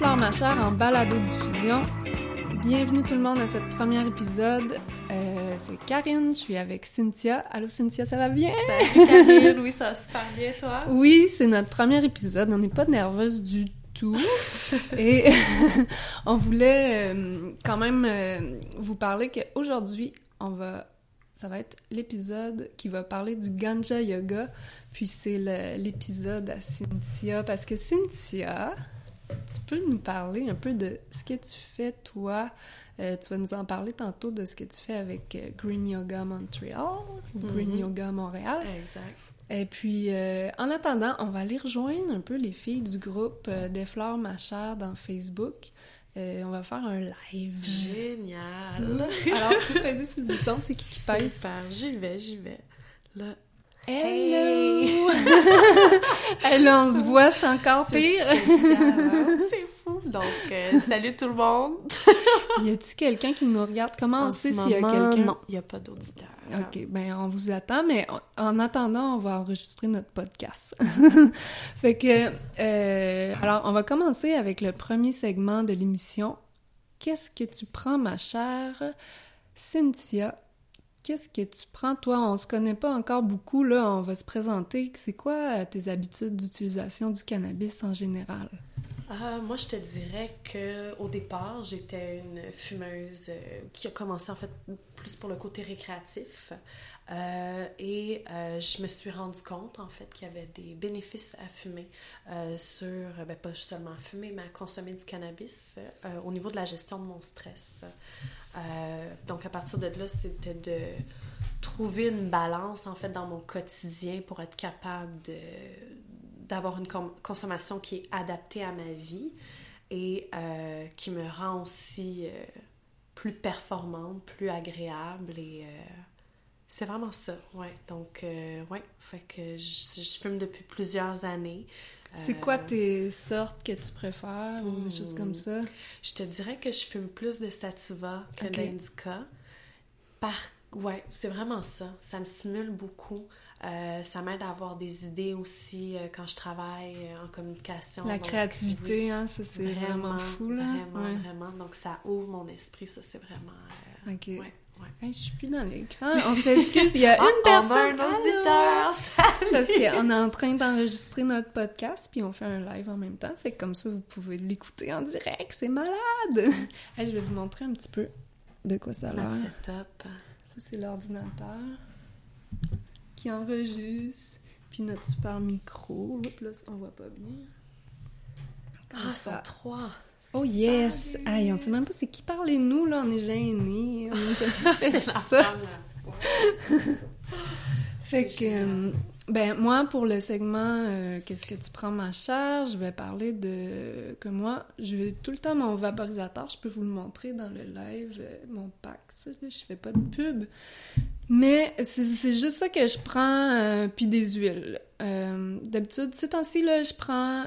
Alors, Déflore ma chère en balado-diffusion. Bienvenue tout le monde à ce premier épisode. Euh, c'est Karine, je suis avec Cynthia. Allô Cynthia, ça va bien? Salut Karine, oui, ça va super bien, toi? Oui, c'est notre premier épisode. On n'est pas nerveuse du tout. Et on voulait euh, quand même euh, vous parler qu'aujourd'hui, on va ça va être l'épisode qui va parler du Ganja Yoga. Puis c'est l'épisode à Cynthia. Parce que Cynthia, tu peux nous parler un peu de ce que tu fais, toi? Euh, tu vas nous en parler tantôt de ce que tu fais avec euh, Green Yoga Montréal, Green Mhm. Yoga Montréal. Exact. Et puis, euh, en attendant, on va aller rejoindre un peu les filles du groupe euh, Des Fleurs Ma Chère dans Facebook. Euh, on va faire un live. Génial! Alors, peux peser sur le bouton, c'est qui qui pèse? Super, j'y vais, j'y vais. Là, Hello! On se voit, c'est encore pire. hein? C'est fou! Donc, euh, salut tout le monde! y a-t-il quelqu'un qui nous regarde? Comment on sait s'il y a quelqu'un? Non, il n'y a pas d'auditeur. Ok, ben on vous attend, mais en- en attendant, on va enregistrer notre podcast. fait que, euh, alors, on va commencer avec le premier segment de l'émission. Qu'est-ce que tu prends, ma chère Cynthia? Qu'est-ce que tu prends, toi? On se connaît pas encore beaucoup, là, on va se présenter. C'est quoi euh, tes habitudes d'utilisation du cannabis en général? Euh, moi, je te dirais que au départ, j'étais une fumeuse euh, qui a commencé en fait plus pour le côté récréatif. Euh, et euh, je me suis rendu compte en fait qu'il y avait des bénéfices à fumer euh, sur, ben, pas seulement à fumer, mais à consommer du cannabis au niveau de la gestion de mon stress. Donc à partir de là, c'était de trouver une balance en fait dans mon quotidien pour être capable de d'avoir une consommation qui est adaptée à ma vie et qui me rend aussi plus performante, plus agréable et c'est vraiment ça, ouais. Donc, euh, ouais, fait que je, je fume depuis plusieurs années. C'est Euh, quoi tes sortes que tu préfères ou des choses comme ça? Je te dirais que je fume plus de sativa que d'indica. Par... Ouais, c'est vraiment ça. Ça me stimule beaucoup. Euh, ça m'aide à avoir des idées aussi euh, quand je travaille euh, en communication. La Donc, créativité, oui, hein, ça c'est vraiment, fou, là. Vraiment, Ouais. vraiment. Donc ça ouvre mon esprit, ça c'est vraiment... euh, Ok. ouais, ouais. Hey, je suis plus dans l'écran. On s'excuse, il y a une personne. On a un auditeur! C'est parce qu'on est en train d'enregistrer notre podcast, puis on fait un live en même temps. Fait que comme ça, vous pouvez l'écouter en direct. C'est malade! Hey, je vais vous montrer un petit peu de quoi ça a l'air. Setup. Ça, c'est l'ordinateur qui enregistre. Puis notre super micro. Oups, là, on voit pas bien. Comme Ah, ça. trois! Oh yes! Hey, on sait même pas c'est qui parlez-nous, là. On est gênés. On est jamais fait ça. Fait C'est que, euh, ben, moi, pour le segment euh, Qu'est-ce que tu prends, ma chère, je vais parler de. que moi, je vais tout le temps mon vaporisateur. Je peux vous le montrer dans le live, euh, mon pack, ça, là, je fais pas de pub. Mais c'est c'est juste ça que je prends, euh, puis des huiles. Euh, D'habitude, ces temps-ci, là, je prends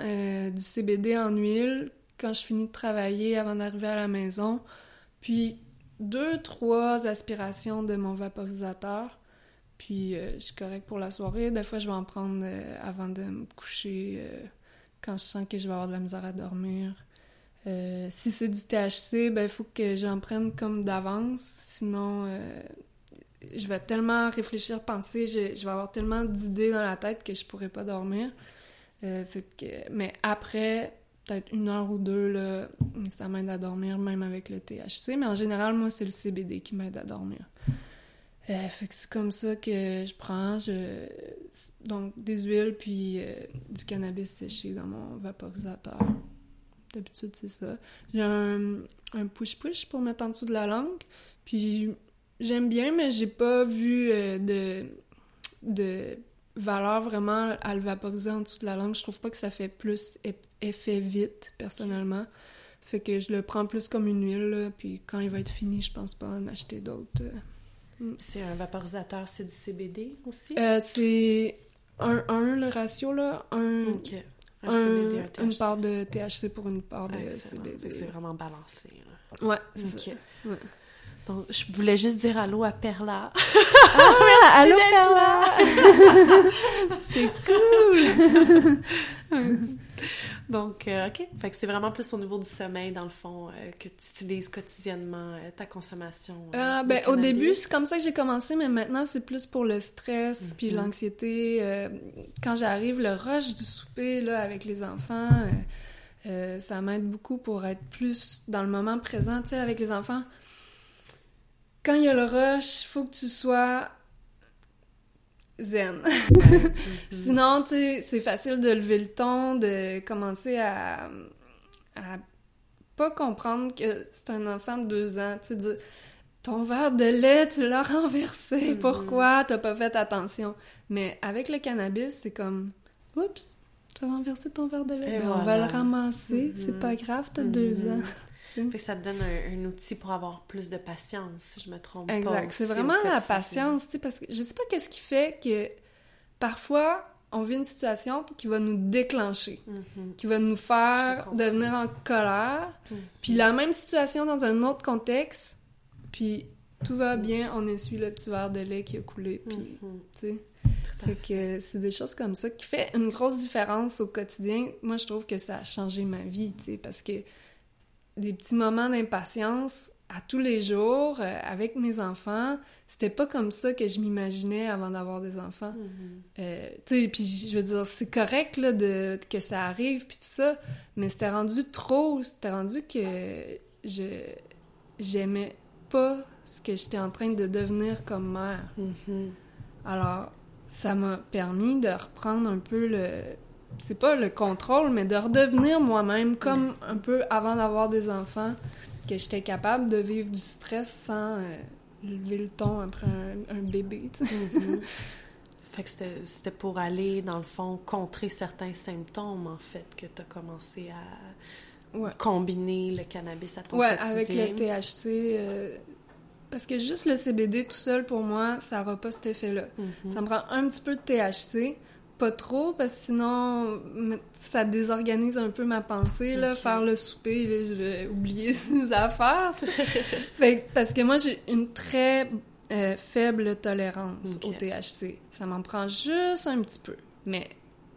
du CBD en huile quand je finis de travailler avant d'arriver à la maison. Puis deux, trois aspirations de mon vaporisateur. Puis euh, je suis correcte pour la soirée. Des fois, je vais en prendre euh, avant de me coucher euh, quand je sens que je vais avoir de la misère à dormir. Si c'est du THC, ben il faut que j'en prenne comme d'avance. Sinon, je vais tellement réfléchir, penser, je, vais avoir tellement d'idées dans la tête que je pourrais pas dormir. Fait que, mais après, peut-être une heure ou deux, là, ça m'aide à dormir, même avec le THC. Mais en général, moi, c'est le CBD qui m'aide à dormir. Euh, fait que c'est comme ça que je prends. Donc, des huiles puis euh, du cannabis séché dans mon vaporisateur. D'habitude, c'est ça. J'ai un, push-push pour mettre en dessous de la langue. Puis, j'aime bien, mais j'ai pas vu euh, de, de valeur vraiment à le vaporiser en dessous de la langue. Je trouve pas que ça fait plus eff- effet vite, personnellement. Fait que je le prends plus comme une huile, là, puis quand il va être fini, je pense pas en acheter d'autres. euh. C'est un vaporisateur, c'est du CBD aussi? Euh, c'est un, un, le ratio, là. Un, ok. Un, un- CBD, un une part de THC pour une part de Excellent. CBD. C'est vraiment balancé. là. Ouais, c'est ça. Ouais. Donc, je voulais juste dire allô à Perla. Ah, allô, Perla! c'est cool! Donc, euh, OK. Fait que c'est vraiment plus au niveau du sommeil, dans le fond, euh, que tu utilises quotidiennement euh, ta consommation. Euh, ben, au début, c'est comme ça que j'ai commencé, mais maintenant, c'est plus pour le stress puis Mhm. l'anxiété. quand j'arrive, le rush du souper, là, avec les enfants, ça m'aide beaucoup pour être plus dans le moment présent, tu sais, avec les enfants. Quand il y a le rush, faut que tu sois zen. Mhm. Sinon, tu sais, c'est facile de lever le ton, de commencer à, à pas comprendre que c'est un enfant de deux ans. Tu sais, ton verre de lait, tu l'as renversé. Mhm. Pourquoi t'as pas fait attention? Mais avec le cannabis, c'est comme, oups, t'as renversé ton verre de lait. Ben, On va le ramasser. Mhm. C'est pas grave, t'as Mhm. deux ans. Fait que ça te donne un, un outil pour avoir plus de patience, si je me trompe pas. Exact. C'est vraiment la patience, tu sais, parce que je sais pas qu'est-ce qui fait que parfois on vit une situation qui va nous déclencher, Mhm. qui va nous faire devenir en colère, Mhm. puis la même situation dans un autre contexte, puis tout va bien, on essuie le petit verre de lait qui a coulé, puis Mhm. tu sais. Fait que c'est des choses comme ça qui fait une grosse différence au quotidien. Moi, je trouve que ça a changé ma vie, tu sais, parce que des petits moments d'impatience à tous les jours euh, avec mes enfants, c'était pas comme ça que je m'imaginais avant d'avoir des enfants. Mhm. Euh, tu sais, puis je veux dire, c'est correct là, de, que ça arrive, puis tout ça, mais c'était rendu trop, c'était rendu que je j'aimais pas ce que j'étais en train de devenir comme mère. Mhm. Alors, ça m'a permis de reprendre un peu le. C'est pas le contrôle, mais de redevenir moi-même comme un peu avant d'avoir des enfants, que j'étais capable de vivre du stress sans euh, lever le ton après un, un bébé. Mhm. Fait que c'était- pour aller, dans le fond, contrer certains symptômes, en fait, que tu as commencé à Ouais. combiner le cannabis à ton Ouais, avec le THC. euh, Parce que juste le CBD tout seul, pour moi, ça n'aura pas cet effet-là. Mhm. Ça me prend un petit peu de THC, pas trop, parce que sinon, ça désorganise un peu ma pensée, là, faire le souper, là, je vais oublier des affaires. fait, parce que moi, j'ai une très euh, faible tolérance au THC. Ça m'en prend juste un petit peu, mais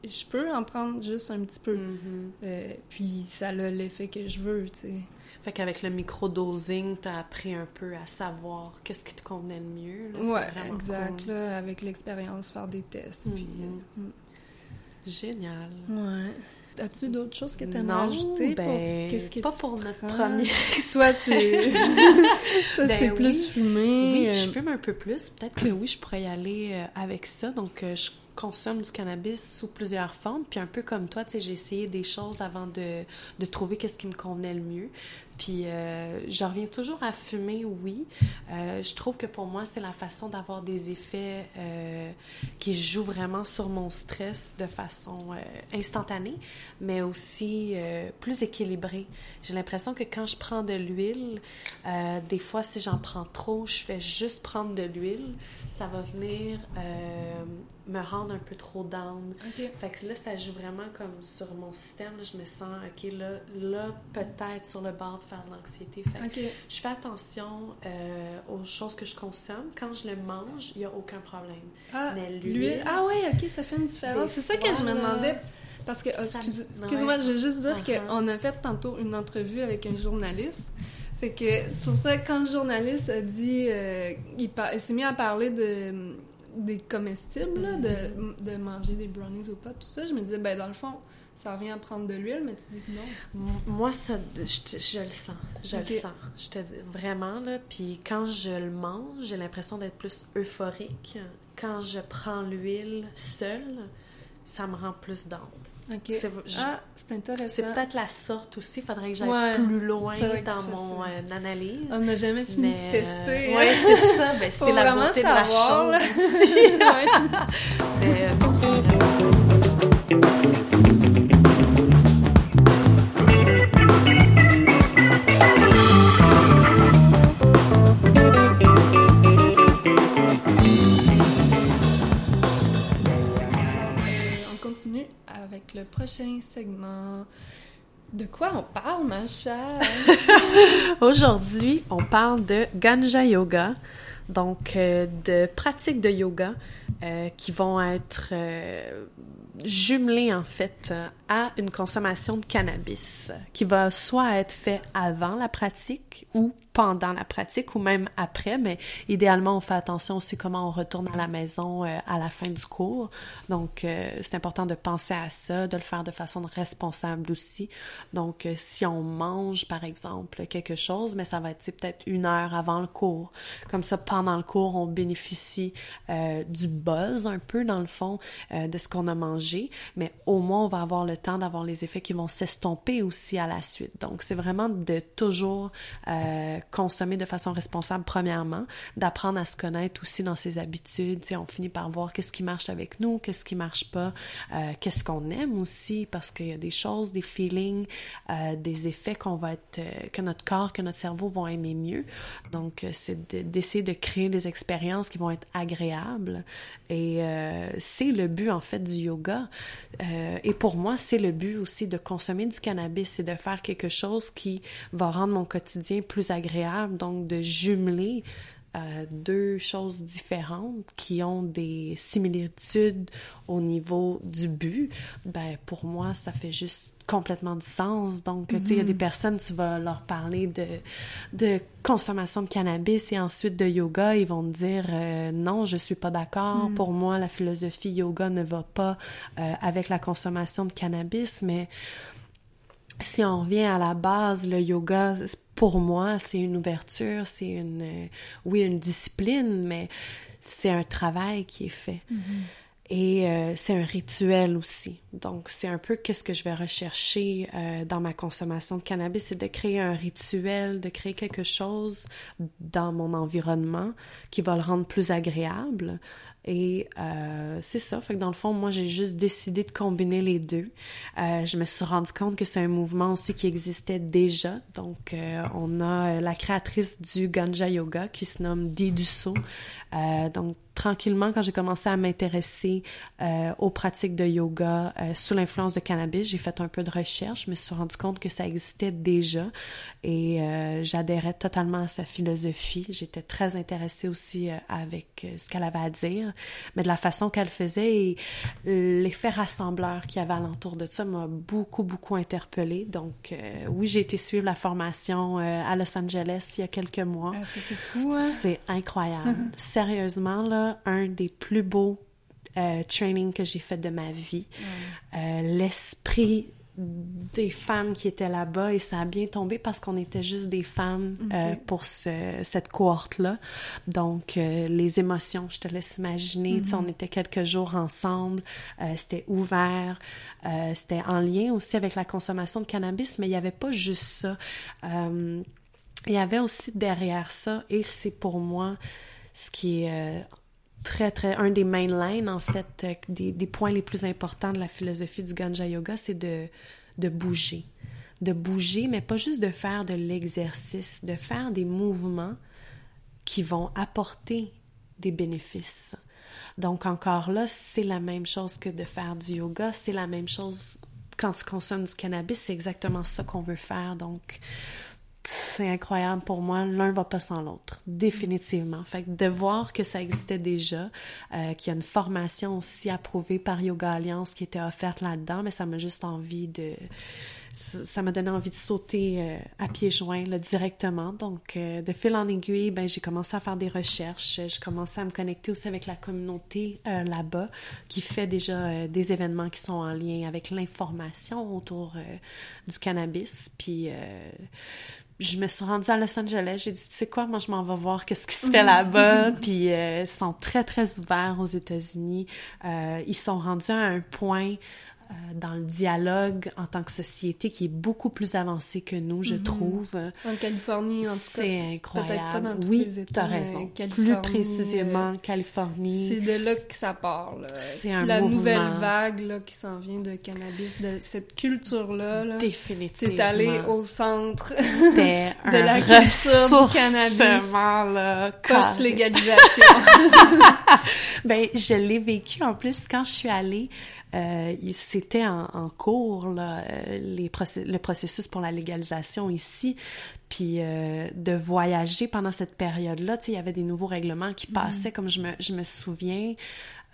je peux en prendre juste un petit peu. Mhm. Euh, puis ça a l'effet que je veux, tu sais. Fait qu'avec le micro-dosing, t'as appris un peu à savoir qu'est-ce qui te convenait le mieux. là. Ouais, exact, cool. là, avec l'expérience, faire des tests, puis... Mhm. euh, Génial. Ouais. As-tu d'autres choses que tu aimerais ajouter ben, pour qu'est-ce que pas tu pour notre premier Soit c'est ça Ben c'est plus oui. fumé. Oui, euh, je fume un peu plus. Peut-être que oui, je pourrais y aller euh, avec ça. Donc, je consomme du cannabis sous plusieurs formes. Puis un peu comme toi, tu sais, j'ai essayé des choses avant de, de trouver qu'est-ce qui me convenait le mieux. Puis, euh, je reviens toujours à fumer, oui. Euh, je trouve que pour moi, c'est la façon d'avoir des effets euh, qui jouent vraiment sur mon stress de façon euh, instantanée, mais aussi euh, plus équilibrée. J'ai l'impression que quand je prends de l'huile, euh, des fois, si j'en prends trop, je fais juste prendre de l'huile, ça va venir me rendre un peu trop down. Fait que là, ça joue vraiment comme sur mon système. je me sens, OK, là, là peut-être sur le bord de faire de l'anxiété. Fait que je fais attention euh, aux choses que je consomme. Quand je le mange, il n'y a aucun problème. Ah, Mais l'huile-. Ah ouais, OK, ça fait une différence. C'est ça que je me demandais parce que oh, ouais. excuse-moi, je veux juste dire Uh-huh. qu'on a fait tantôt une entrevue avec un journaliste. Fait que c'est pour ça que quand le journaliste a dit euh, il s'est mis à parler de des comestibles là, Mm-hmm. de, de manger des brownies ou pas tout ça, je me disais ben dans le fond ça revient à prendre de l'huile, mais tu dis que non. Moi, ça, je, je le sens. Je le sens. Je te, vraiment, là. Puis quand je le mange, j'ai l'impression d'être plus euphorique. Quand je prends l'huile seule, ça me rend plus down. OK. C'est- Ah, c'est intéressant. C'est peut-être la sorte aussi. Il faudrait que j'aille Ouais. plus loin dans mon euh, analyse. On n'a jamais fini Mais, de tester. euh, hein. c'est ça. Ben, c'est la beauté savoir, de la chose. Mais euh, Euh, avec le prochain segment. De quoi on parle, ma chère? Aujourd'hui, on parle de Ganja Yoga. donc de pratiques de yoga qui vont être jumelées en fait à une consommation de cannabis qui va soit être fait avant la pratique ou pendant la pratique ou même après, mais idéalement, on fait attention aussi comment on retourne à la maison euh, à la fin du cours. Donc, euh, c'est important de penser à ça, de le faire de façon responsable aussi. Donc, euh, si on mange, par exemple, quelque chose, mais ça va être peut-être une heure avant le cours. Comme ça, pendant le cours, on bénéficie du buzz un peu, dans le fond, de ce qu'on a mangé, mais au moins, on va avoir le temps d'avoir les effets qui vont s'estomper aussi à la suite. Donc, c'est vraiment de toujours consommer de façon responsable premièrement, d'apprendre à se connaître aussi dans ses habitudes. Tu on finit par voir qu'est-ce qui marche avec nous, qu'est-ce qui marche pas, euh, qu'est-ce qu'on aime aussi, parce qu'il y a des choses, des feelings, euh, des effets qu'on va être, euh, que notre corps, que notre cerveau vont aimer mieux. Donc, c'est d'essayer de, créer des expériences qui vont être agréables. Et c'est le but en fait du yoga. et pour moi, c'est le but aussi de consommer du cannabis, c'est de faire quelque chose qui va rendre mon quotidien plus agréable donc de jumeler euh, deux choses différentes qui ont des similitudes au niveau du but, ben pour moi ça fait juste complètement du sens. Donc tu sais il y a des mhm. personnes tu vas leur parler de de consommation de cannabis et ensuite de yoga, ils vont te dire euh, non, je suis pas d'accord. Mhm. Pour moi la philosophie yoga ne va pas euh, avec la consommation de cannabis, mais si on revient à la base, le yoga, pour moi, c'est une ouverture, c'est une, euh, oui, une discipline, mais c'est un travail qui est fait. Mm-hmm. Et euh, c'est un rituel aussi. Donc, c'est un peu qu'est-ce que je vais rechercher euh, dans ma consommation de cannabis, c'est de créer un rituel, de créer quelque chose dans mon environnement qui va le rendre plus agréable, et euh, c'est ça. Fait que dans le fond, moi, j'ai juste décidé de combiner les deux. Euh, je me suis rendu compte que c'est un mouvement aussi qui existait déjà. Donc, euh, on a la créatrice du Ganja Yoga qui se nomme Dee Dussault. donc, tranquillement, quand j'ai commencé à m'intéresser euh, aux pratiques de yoga euh, sous l'influence de cannabis, j'ai fait un peu de recherche, je me suis rendu compte que ça existait déjà et euh, j'adhérais totalement à sa philosophie. J'étais très intéressée aussi avec ce qu'elle avait à dire, mais de la façon qu'elle faisait et l'effet rassembleur qu'il y avait alentour de ça m'a beaucoup, beaucoup interpellée. Donc, oui, j'ai été suivre la formation à Los Angeles il y a quelques mois. Ah, c'est fou, hein? C'est incroyable. Sérieusement, là, un des plus beaux euh, trainings que j'ai fait de ma vie. Euh, l'esprit des femmes qui étaient là-bas et ça a bien tombé parce qu'on était juste des femmes euh, pour cette cohorte-là. Donc, les émotions, je te laisse imaginer, on était quelques jours ensemble, c'était ouvert, c'était en lien aussi avec la consommation de cannabis, mais il n'y avait pas juste ça. il y avait aussi derrière ça, et c'est pour moi ce qui est très, très, un des main lines, en fait, euh, des, des, points les plus importants de la philosophie du Ganja Yoga, c'est de, de bouger. De bouger, mais pas juste de faire de l'exercice, de faire des mouvements qui vont apporter des bénéfices. Donc, encore là, c'est la même chose que de faire du yoga, c'est la même chose quand tu consommes du cannabis, c'est exactement ça qu'on veut faire. Donc, c'est incroyable pour moi. L'un va pas sans l'autre, définitivement. Fait que de voir que ça existait déjà, euh, qu'il y a une formation aussi approuvée par Yoga Alliance qui était offerte là-dedans, mais ça m'a juste envie de ça m'a donné envie de sauter euh, à pieds joints directement. Donc, euh, de fil en aiguille, ben, j'ai commencé à faire des recherches. J'ai commencé à me connecter aussi avec la communauté là-bas qui fait déjà des événements qui sont en lien avec l'information autour du cannabis. Puis, je me suis rendue à Los Angeles, j'ai dit, tu sais quoi, moi je m'en vais voir qu'est-ce qui se fait là-bas, puis euh, ils sont très très ouverts aux États-Unis. Euh, ils sont rendus à un point dans le dialogue en tant que société qui est beaucoup plus avancé que nous, je mhm. trouve. En Californie, en tout cas. C'est incroyable. Peut-être pas dans tous oui, les États. Oui, raison. Plus précisément, Californie. C'est de là que ça part. C'est un La nouvelle vague là, qui s'en vient de cannabis, de cette culture-là. Là, Définitivement. C'est allé au centre de la culture du cannabis. Là, Post-légalisation. ben, je l'ai vécu en plus quand je suis allée. Euh, c'était en, cours, là, les le processus pour la légalisation ici. Puis de voyager pendant cette période-là, tu sais, il y avait des nouveaux règlements qui mm-hmm. passaient, comme je me, je me souviens,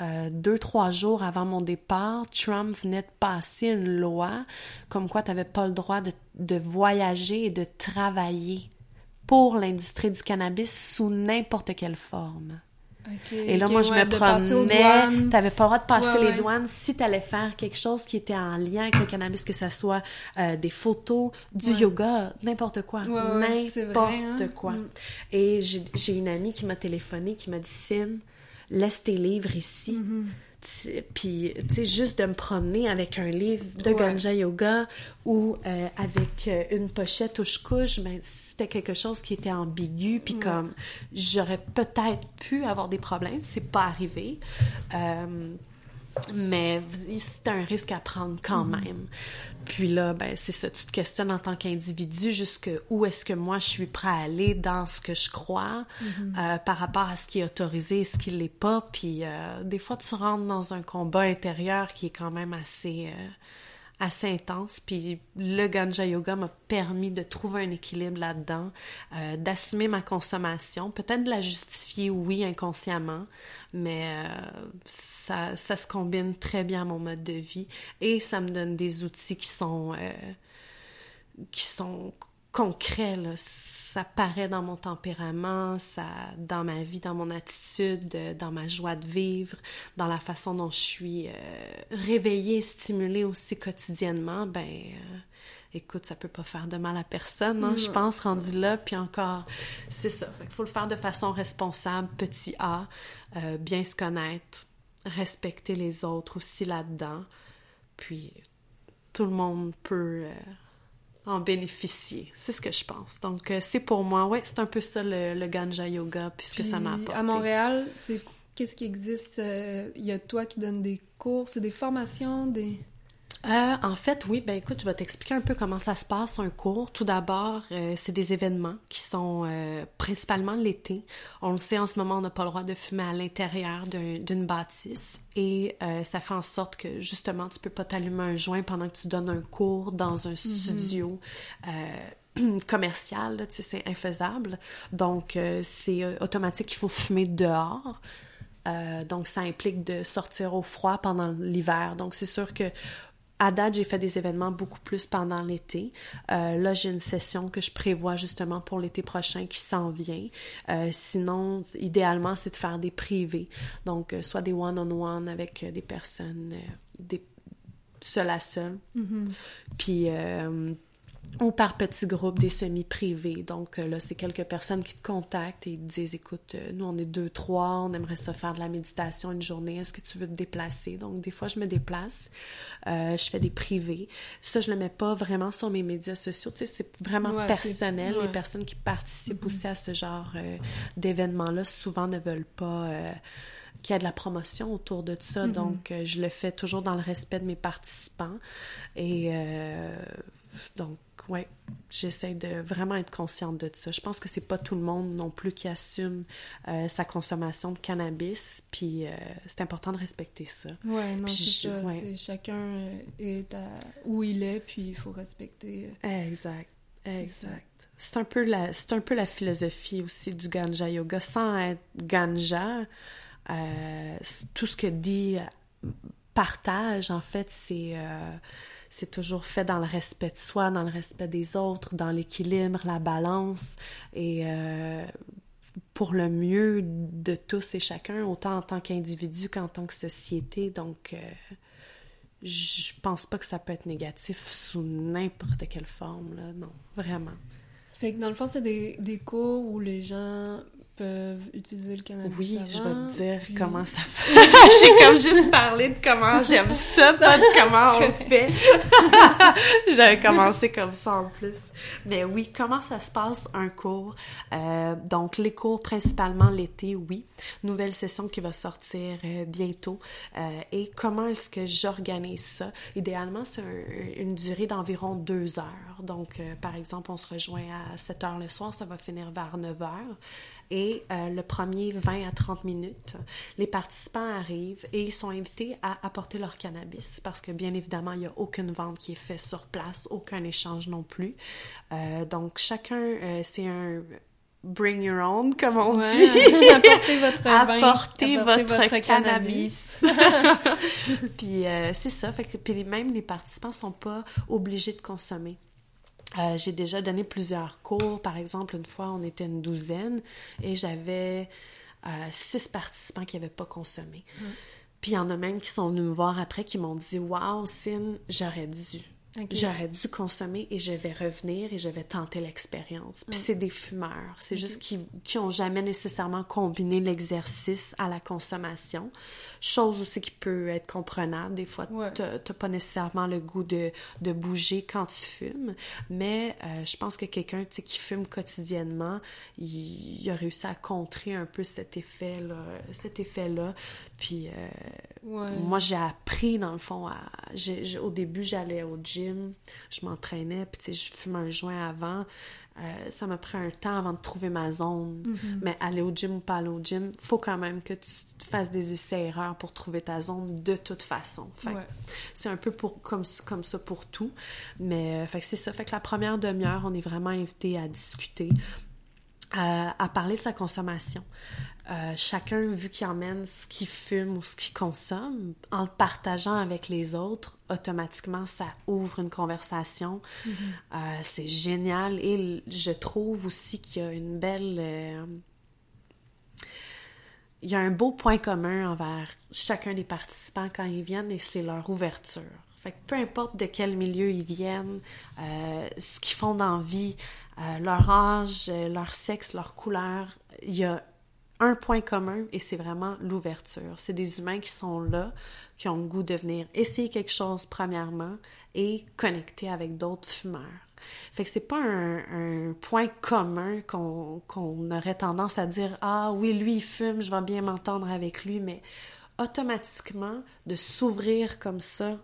euh, deux, trois jours avant mon départ, Trump venait de passer une loi comme quoi tu n'avais pas le droit de, de, voyager et de travailler pour l'industrie du cannabis sous n'importe quelle forme. Et là, moi, je me promenais. T'avais pas le droit de passer les douanes si tu allais faire quelque chose qui était en lien avec le cannabis, que ce soit euh, des photos, du yoga, n'importe quoi. n'importe hein. quoi. Mm. Et j'ai une amie qui m'a téléphoné, qui m'a dit, Cine, laisse tes livres ici. Mm-hmm. Puis, tu sais, juste de me promener avec un livre de Ganja Yoga ou euh, avec euh, une pochette touche-couche, ben, c'était quelque chose qui était ambigu, puis comme j'aurais peut-être pu avoir des problèmes, c'est pas arrivé. Euh, mais c'est un risque à prendre quand mm-hmm. même. Puis là, ben c'est ça, tu te questionnes en tant qu'individu jusque où est-ce que moi je suis prêt à aller dans ce que je crois mm-hmm. euh, par rapport à ce qui est autorisé et ce qui l'est pas. Puis euh, des fois, tu rentres dans un combat intérieur qui est quand même assez... Euh, assez intense. Puis le Ganja Yoga m'a permis de trouver un équilibre là-dedans, euh, d'assumer ma consommation, peut-être de la justifier, oui, inconsciemment, mais euh, ça, ça, se combine très bien à mon mode de vie et ça me donne des outils qui sont, euh, concrets. Ça paraît dans mon tempérament, ça, dans ma vie, dans mon attitude, dans ma joie de vivre, dans la façon dont je suis euh, réveillée, stimulée aussi quotidiennement, ben, euh, écoute, ça peut pas faire de mal à personne, hein, je pense, rendu là, puis encore, c'est ça. Fait qu'il faut le faire de façon responsable, petit A, euh, bien se connaître, respecter les autres aussi là-dedans, puis tout le monde peut en bénéficier. C'est ce que je pense. Donc, euh, c'est pour moi, ouais, c'est un peu ça le, ganja yoga, puisque ça m'a apporté. À Montréal, c'est qu'est-ce qui existe? Il euh, y a toi qui donne des cours, c'est des formations, des... Euh, en fait, oui. Ben écoute, je vais t'expliquer un peu comment ça se passe un cours. Tout d'abord, euh, c'est des événements qui sont euh, principalement l'été. On le sait, en ce moment, on n'a pas le droit de fumer à l'intérieur d'une bâtisse. Et ça fait en sorte que, justement, tu peux pas t'allumer un joint pendant que tu donnes un cours dans un mhm. studio. commercial, tu sais, c'est infaisable. Donc, c'est automatique, il faut fumer dehors. donc, ça implique de sortir au froid pendant l'hiver. Donc, c'est sûr que à date, j'ai fait des événements beaucoup plus pendant l'été. Euh, là, j'ai une session que je prévois justement pour l'été prochain qui s'en vient. Euh, sinon, idéalement, c'est de faire des privés. Donc, euh, soit des one-on-one avec des personnes, des seul à seul. Mm-hmm. Puis ou par petits groupes, des semi-privés. Donc euh, là, c'est quelques personnes qui te contactent et te disent, écoute, euh, nous, on est deux, trois, on aimerait ça faire de la méditation une journée, est-ce que tu veux te déplacer? Donc des fois, je me déplace, euh, je fais des privés. Ça, je le mets pas vraiment sur mes médias sociaux, tu sais, c'est vraiment personnel. Les personnes qui participent mm-hmm. aussi à ce genre d'événements-là, souvent ne veulent pas qu'il y a de la promotion autour de ça. Mm-hmm. Donc, je le fais toujours dans le respect de mes participants. Et donc, ouais, j'essaie de vraiment être consciente de ça. Je pense que c'est pas tout le monde non plus qui assume euh, sa consommation de cannabis, puis euh, c'est important de respecter ça. Ouais, non, c'est ça. Chacun euh, est à où il est, puis il faut respecter. Exact, exact. C'est un peu la, c'est un peu la philosophie aussi du ganja yoga. Sans être ganja, tout ce que dit partage, en fait, c'est c'est toujours fait dans le respect de soi, dans le respect des autres, dans l'équilibre, la balance et euh, pour le mieux de tous et chacun, autant en tant qu'individu qu'en tant que société. Donc, euh, je pense pas que ça peut être négatif sous n'importe quelle forme, là. Non, vraiment. Fait que dans le fond, c'est des, des cours où les gens peuvent utiliser le cannabis Oui, je vais te dire comment ça fait. J'ai comme juste parlé de comment j'aime ça, pas de comment on fait. J'avais commencé comme ça en plus. Mais oui, comment ça se passe un cours? Euh, donc, les cours principalement l'été, oui. Nouvelle session qui va sortir euh, bientôt. Euh, et comment est-ce que j'organise ça? Idéalement, c'est une durée d'environ deux heures. Donc, par exemple, on se rejoint à 7 heures le soir, ça va finir vers 9 heures et euh, le premier 20 à 30 minutes, les participants arrivent et ils sont invités à apporter leur cannabis parce que bien évidemment, il n'y a aucune vente qui est faite sur place, aucun échange non plus. Euh, donc chacun, euh, c'est un bring your own, comme on dit. apportez votre apportez, votre, cannabis. puis c'est ça, fait que puis même les participants sont pas obligés de consommer. Euh, j'ai déjà donné plusieurs cours. Par exemple, une fois, on était une douzaine et j'avais euh, six participants qui n'avaient pas consommé. Puis il y en a même qui sont venus me voir après qui m'ont dit Waouh, Sin, j'aurais dû. J'aurais dû consommer et je vais revenir et je vais tenter l'expérience. Puis c'est des fumeurs. C'est juste qu'ils qui ont jamais nécessairement combiné l'exercice à la consommation. Chose aussi qui peut être comprenable. Des fois, tu t'as pas nécessairement le goût de, de bouger quand tu fumes. Mais euh, je pense que quelqu'un qui fume quotidiennement, il, a réussi à contrer un peu cet effet-là. Cet effet-là. Puis euh, moi, j'ai appris, dans le fond, à, au début, j'allais au gym, je m'entraînais, puis je fumais un joint avant. Euh, ça m'a pris un temps avant de trouver ma zone. Mm-hmm. Mais aller au gym ou pas aller au gym, faut quand même que tu fasses des essais-erreurs pour trouver ta zone de toute façon. C'est un peu pour, comme, comme ça pour tout. Mais euh, fait c'est ça. Fait que la première demi-heure, on est vraiment invité à discuter, à parler de sa consommation. Euh, chacun, vu qu'il emmène ce qu'il fume ou ce qu'il consomme, en le partageant avec les autres, automatiquement, ça ouvre une conversation. Mm-hmm. Euh, c'est génial. Et je trouve aussi qu'il y a une belle... Euh, il y a un beau point commun envers chacun des participants quand ils viennent et c'est leur ouverture. Fait que peu importe de quel milieu ils viennent, ce qu'ils font dans vie, leur âge, leur sexe, leur couleur, il y a un point commun et c'est vraiment l'ouverture. C'est des humains qui sont là, qui ont le goût de venir essayer quelque chose premièrement et connecter avec d'autres fumeurs. Fait que c'est pas un, point commun qu'on aurait tendance à dire Ah oui, lui il fume, je vais bien m'entendre avec lui, mais automatiquement de s'ouvrir comme ça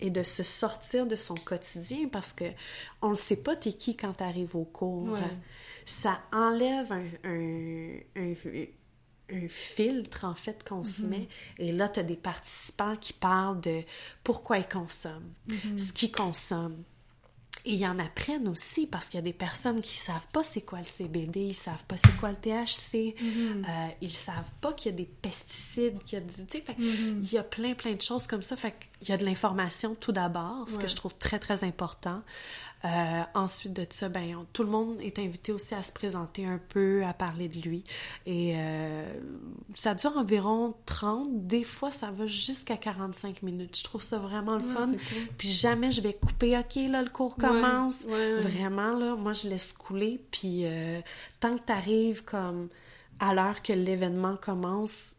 et de se sortir de son quotidien parce que on ne sait pas t'es qui quand t'arrives au cours ça enlève un, filtre, en fait, qu'on se mhm. met. Et là, tu as des participants qui parlent de pourquoi ils consomment, mhm. ce qu'ils consomment. Et ils en apprennent aussi parce qu'il y a des personnes qui savent pas c'est quoi le CBD, ils savent pas c'est quoi le THC, mhm. euh, ils savent pas qu'il y a des pesticides, qu'il y a du, il y a plein plein de choses comme ça. Fait qu'il y a de l'information tout d'abord, ce que je trouve très très important. Euh, ensuite de ça, ben, tout le monde est invité aussi à se présenter un peu, à parler de lui. Et euh, ça dure environ 30, des fois ça va jusqu'à 45 minutes. Je trouve ça vraiment le fun. Puis jamais je vais couper, ok, là, le cours commence. vraiment, là, moi je laisse couler. Puis euh, tant que tu arrives comme à l'heure que l'événement commence,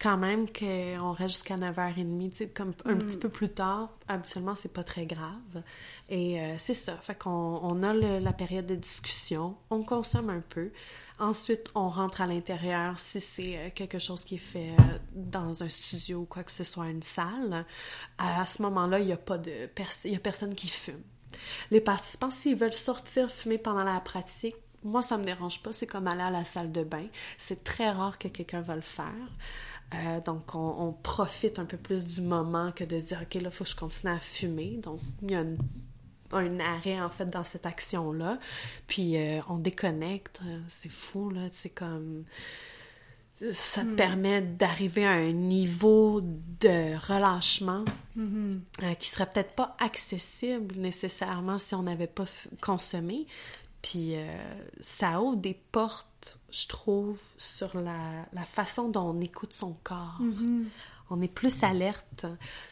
quand même qu'on reste jusqu'à 9h30, tu sais, comme un mm. petit peu plus tard, habituellement, c'est pas très grave. Et euh, c'est ça. Fait qu'on on a la période de discussion, on consomme un peu. Ensuite, on rentre à l'intérieur si c'est euh, quelque chose qui est fait euh, dans un studio ou quoi que ce soit, une salle. À ce moment-là, il n'y a pas de il y a personne qui fume. Les participants, s'ils veulent sortir fumer pendant la pratique, moi, ça me dérange pas. C'est comme aller à la salle de bain. C'est très rare que quelqu'un va le faire. donc, on, profite un peu plus du moment que de dire, OK, là, il faut que je continue à fumer. Donc, il y a une un arrêt en fait dans cette action là puis euh, on déconnecte c'est fou là c'est comme ça te hmm. permet d'arriver à un niveau de relâchement mm-hmm. euh, qui serait peut-être pas accessible nécessairement si on n'avait pas consommé puis euh, ça ouvre des portes je trouve sur la, la façon dont on écoute son corps mm-hmm on est plus alerte.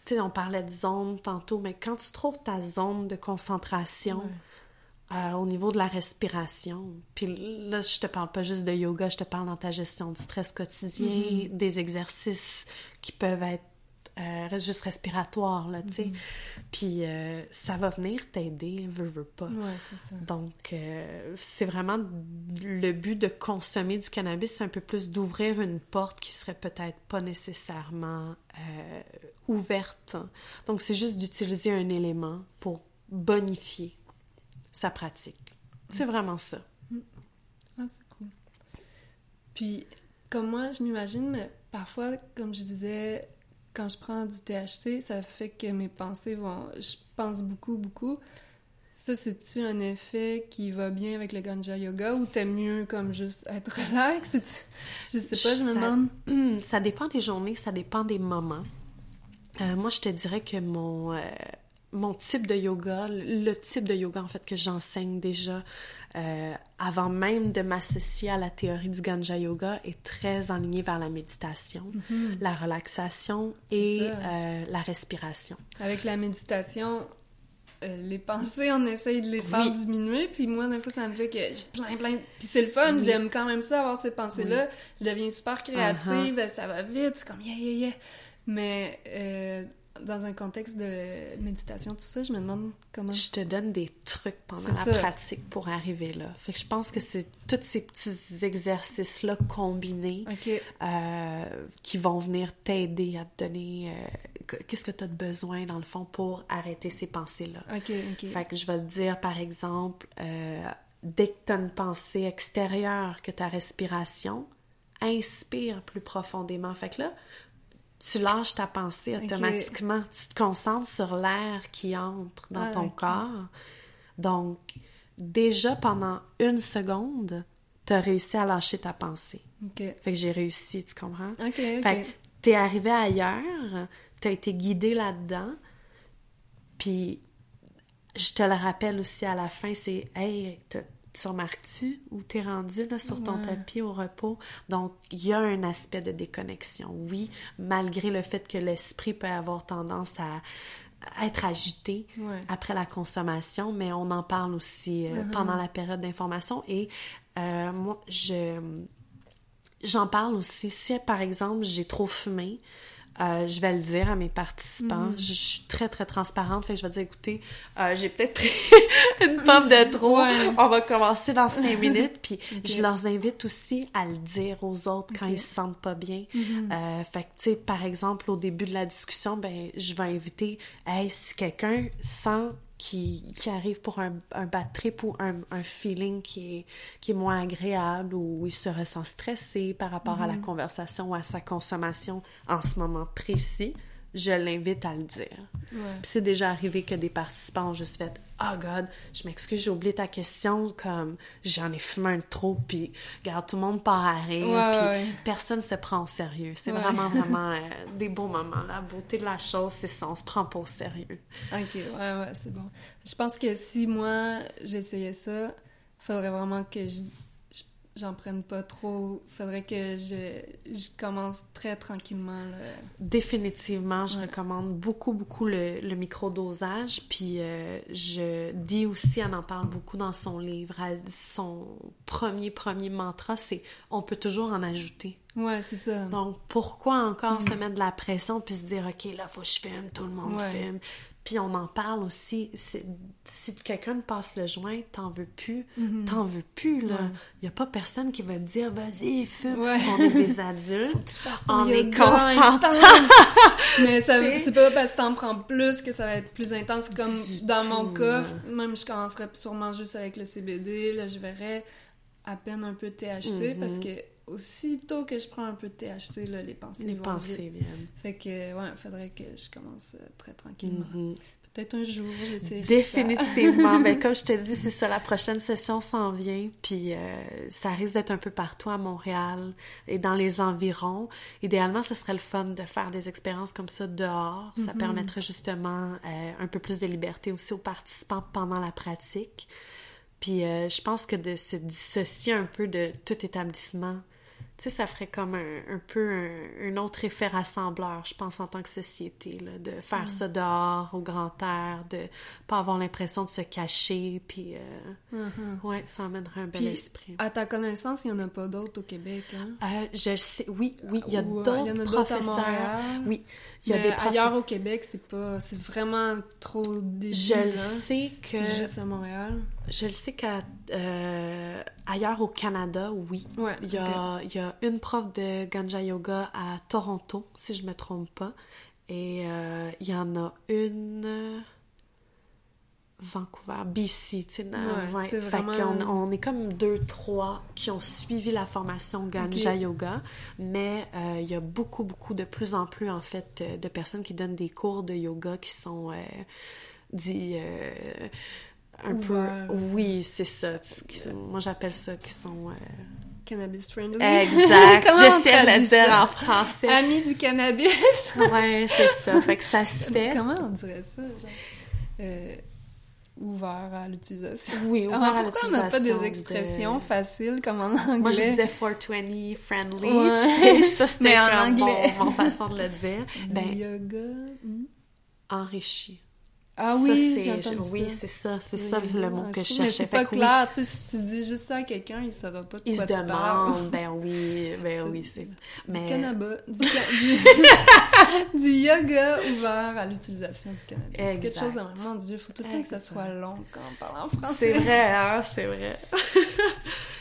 Tu sais, on parlait de zone tantôt, mais quand tu trouves ta zone de concentration euh, au niveau de la respiration, puis là, je te parle pas juste de yoga, je te parle dans ta gestion du stress quotidien, mm-hmm. des exercices qui peuvent être euh, juste respiratoire, là, tu sais. Mhm. Puis euh, ça va venir t'aider, veut, veut pas. Ouais, c'est ça. Donc, euh, c'est vraiment le but de consommer du cannabis, c'est un peu plus d'ouvrir une porte qui serait peut-être pas nécessairement ouverte. Donc, c'est juste d'utiliser un élément pour bonifier sa pratique. C'est vraiment ça. Ah, c'est cool. Puis, comme moi, je m'imagine, mais parfois, comme je disais, quand je prends du THC, ça fait que mes pensées vont... Je pense beaucoup, beaucoup. Ça, c'est-tu un effet qui va bien avec le ganja yoga ou t'aimes mieux comme juste être relax? Je sais pas, je me demande. Ça dépend des journées, ça dépend des moments. Euh, moi, je te dirais que mon, euh, mon type de yoga, le type de yoga en fait que j'enseigne déjà euh, avant même de m'associer à la théorie du ganja yoga est très enligné vers la méditation, la relaxation et euh, la respiration. Avec la méditation, euh, les pensées, on essaye de les faire Oui. diminuer, puis moi, des fois, ça me fait que j'ai plein, plein... Puis c'est le fun, Oui. j'aime quand même ça, avoir ces pensées-là. Je deviens super créative, Uh-huh. ça va vite, c'est comme yeah, yeah, yeah. Mais euh, dans un contexte de méditation, tout ça, je me demande comment... Je te donne des trucs pendant la ça. pratique pour arriver là. Fait que je pense que c'est tous ces petits exercices-là combinés euh, qui vont venir t'aider à te donner euh, que- qu'est-ce que tu as de besoin dans le fond pour arrêter ces pensées-là. Fait que je vais te dire par exemple, euh, dès que tu as une pensée extérieure que ta respiration, inspire plus profondément. Fait que là, tu lâches ta pensée automatiquement. Tu te concentres sur l'air qui entre dans Ah, ton corps. Donc, déjà pendant une seconde, tu as réussi à lâcher ta pensée. Fait que j'ai réussi, tu comprends? Fait que t'es arrivé ailleurs, t'as été guidé là-dedans, puis je te le rappelle aussi à la fin, c'est « Hey, tu remarques-tu où t'es rendu là, sur ton Ouais. tapis au repos? » Donc, il y a un aspect de déconnexion, oui, malgré le fait que l'esprit peut avoir tendance à être agité Ouais. après la consommation, mais on en parle aussi euh, pendant la période d'information. Et euh, moi, je j'en parle aussi. Si, par exemple, j'ai trop fumé, euh, je vais le dire à mes participants. Je, je suis très, très transparente. Fait que je vais dire, écoutez, euh, j'ai peut-être pris une pomme de trop. Ouais. On va commencer dans cinq minutes. Puis je leur invite aussi à le dire aux autres quand ils se sentent pas bien. Euh, fait que, tu sais, par exemple, au début de la discussion, ben, je vais inviter, hey, si quelqu'un sent qui, qui arrive pour un, un bad trip ou un, un feeling qui est, qui est moins agréable ou il se ressent stressé par rapport à la conversation ou à sa consommation en ce moment précis, je l'invite à le dire. Ouais. Puis c'est déjà arrivé que des participants ont juste fait Oh God, je m'excuse, j'ai oublié ta question, comme j'en ai fumé un trop, puis regarde, tout le monde part à rire, Ouais, puis ouais. personne se prend au sérieux. C'est vraiment, vraiment euh, des beaux moments. La beauté de la chose, c'est ça, on se prend pas au sérieux. Ok, ouais, ouais, c'est bon. Je pense que si moi, j'essayais ça, faudrait vraiment que je- j'en prenne pas trop. Faudrait que je, je commence très tranquillement. Là. Définitivement, je recommande beaucoup, beaucoup le, le microdosage. Puis euh, je dis aussi, elle en parle beaucoup dans son livre. Elle son premier, premier mantra, c'est on peut toujours en ajouter. Ouais, c'est ça. Donc, pourquoi encore se mettre de la pression puis se dire, OK, là, faut que je filme, tout le monde Ouais. filme. Puis on en parle aussi. Si quelqu'un te passe le joint, t'en veux plus, t'en veux plus, là. Ouais. Il y a pas personne qui va te dire, vas-y, fume. Ouais. On est des adultes. Tu fasses ton on est consentants. Mais C'est- pas parce que t'en prends plus que ça va être plus intense. Comme Du dans mon cas, même je commencerais sûrement juste avec le CBD. Là, je verrais à peine un peu de THC Mhm. parce que aussitôt que je prends un peu de THC, là, les pensées Les vont pensées vite. viennent. Fait que, ouais, faudrait que je commence euh, très tranquillement. Mhm. Peut-être un jour, ça. Définitivement. ben, comme je te dis, c'est ça, la prochaine session s'en vient, puis euh, ça risque d'être un peu partout à Montréal et dans les environs. Idéalement, ce serait le fun de faire des expériences comme ça dehors. Ça permettrait justement euh, un peu plus de liberté aussi aux participants pendant la pratique. Puis euh, je pense que de se dissocier un peu de tout établissement, sais, ça ferait comme un, un peu un, un autre effet rassembleur, je pense, en tant que société, là, de faire ça dehors, au grand air, de pas avoir l'impression de se cacher, puis euh, Mhm. ouais, ça amènerait un bel Puis, esprit. À ta connaissance, il y en a pas d'autres au Québec, hein? Euh, je sais, oui, oui, il y a euh, d'autres il y en a d'autres à professeurs. Oui, Il y a Mais des profs- ailleurs au Québec, c'est pas... C'est vraiment trop début, Je le sais que C'est juste à Montréal. je le sais qu'à euh, ailleurs au Canada, oui. Ouais. Il y, a, il y a une prof de Ganja Yoga à Toronto, si je me trompe pas. Et euh, il y en a une. Vancouver, BC, tu sais. dans- Ouais, c'est Fait vraiment- qu'on- on est comme deux, trois qui ont suivi la formation Ganja. Yoga, mais euh, il y a beaucoup, beaucoup, de plus en plus, en fait, euh, de personnes qui donnent des cours de yoga qui sont euh, dits euh, un peu... Oui, c'est ça. sont- moi, j'appelle ça qui sont... Cannabis friendly. Exact. On J'essaie de le dire en français. Amis du cannabis. Ouais, c'est ça. Fait que ça se fait. Comment on dirait ça, genre? Euh, ouvert à l'utilisation. Oui, ouvert Ah, à pourquoi on n'a pas des l'utilisation expressions de- faciles comme en anglais? Moi, je disais 420 friendly. Ouais. Ça, c'était Mais en comme anglais. Mon, mon façon de le dire. Du Ben, yoga. hmm? enrichi. Ah Ça, oui, c'est- j'ai entendu Oui, ça. c'est ça. C'est Du ça yoga le mot que je cherchais. Mais c'est Fait pas oui, clair, tu sais, si tu dis juste ça à quelqu'un, il saura pas de Il quoi se tu parles. demande, ben oui, ben oui, c'est... Du Mais cannabis. Du, ca- du... du yoga ouvert à l'utilisation du cannabis. C'est quelque chose mon Dieu, faut tout le temps que ça soit long quand on parle en c'est français. vrai, hein, c'est vrai.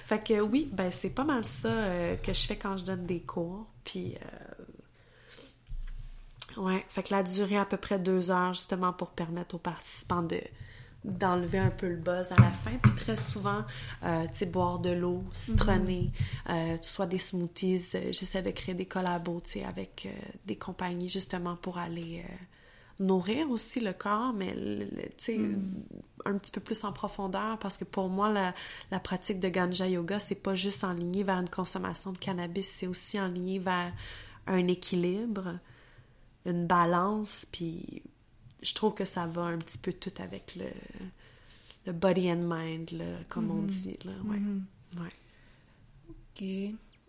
fait que oui, ben c'est pas mal ça euh, que je fais quand je donne des cours. Puis, euh, ouais, fait que la durée à peu près deux heures, justement, pour permettre aux participants de d'enlever un peu le buzz à la fin. Puis très souvent, euh, tu sais, boire de l'eau, citronner, euh, soit des smoothies. euh, J'essaie de créer des collabos, tu sais, avec euh, des compagnies, justement, pour aller... nourrir aussi le corps, mais tu sais, un petit peu plus en profondeur, parce que pour moi, la, la pratique de Ganja Yoga, c'est pas juste en ligne vers une consommation de cannabis, c'est aussi en ligne vers un équilibre, une balance, puis je trouve que ça va un petit peu tout avec le, le body and mind, là, comme on dit, là, ouais. Mhm. ouais. Ok.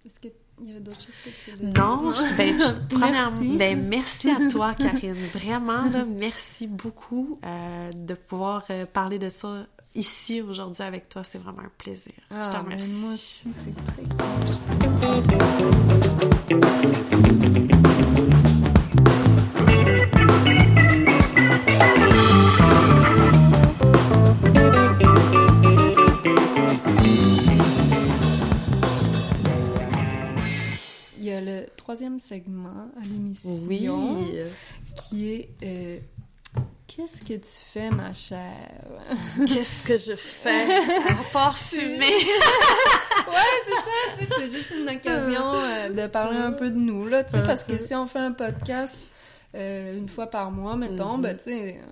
Est-ce qu'il y avait d'autres choses que tu voulais? Non, je, ben, je- premièrement, Merci. ben, merci à toi, Karine. Vraiment, là, merci beaucoup euh, de pouvoir euh, parler de ça ici aujourd'hui avec toi. C'est vraiment un plaisir. je te Ah, remercie. moi aussi, c'est très cool. Troisième segment à l'émission Oui. qui est euh, Qu'est-ce que tu fais, ma chère? Qu'est-ce que je fais à part fumer? Ouais, c'est ça, tu sais, c'est juste une occasion euh, de parler un peu de nous, là, tu sais, parce que si on fait un podcast euh, une fois par mois, mettons, ben, tu sais, euh,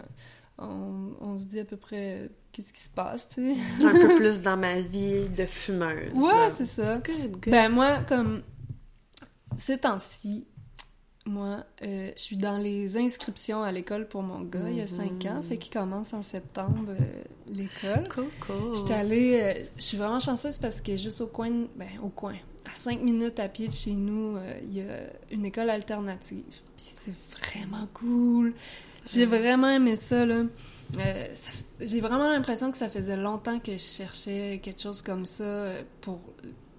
on, on se dit à peu près euh, qu'est-ce qui se passe, tu sais. un peu plus dans ma vie de fumeuse. Ouais, c'est ça. Good, good. Ben, moi, comme ces temps-ci, moi, euh, je suis dans les inscriptions à l'école pour mon gars, il y a 5 ans, fait qu'il commence en septembre euh, l'école. cool, cool. J'étais allée. euh, je suis vraiment chanceuse parce que juste au coin. Ben, au coin. À 5 minutes à pied de chez nous, il y a une école alternative. Puis c'est vraiment cool. J'ai vraiment aimé ça, là. J'ai vraiment l'impression que ça faisait longtemps que je cherchais quelque chose comme ça pour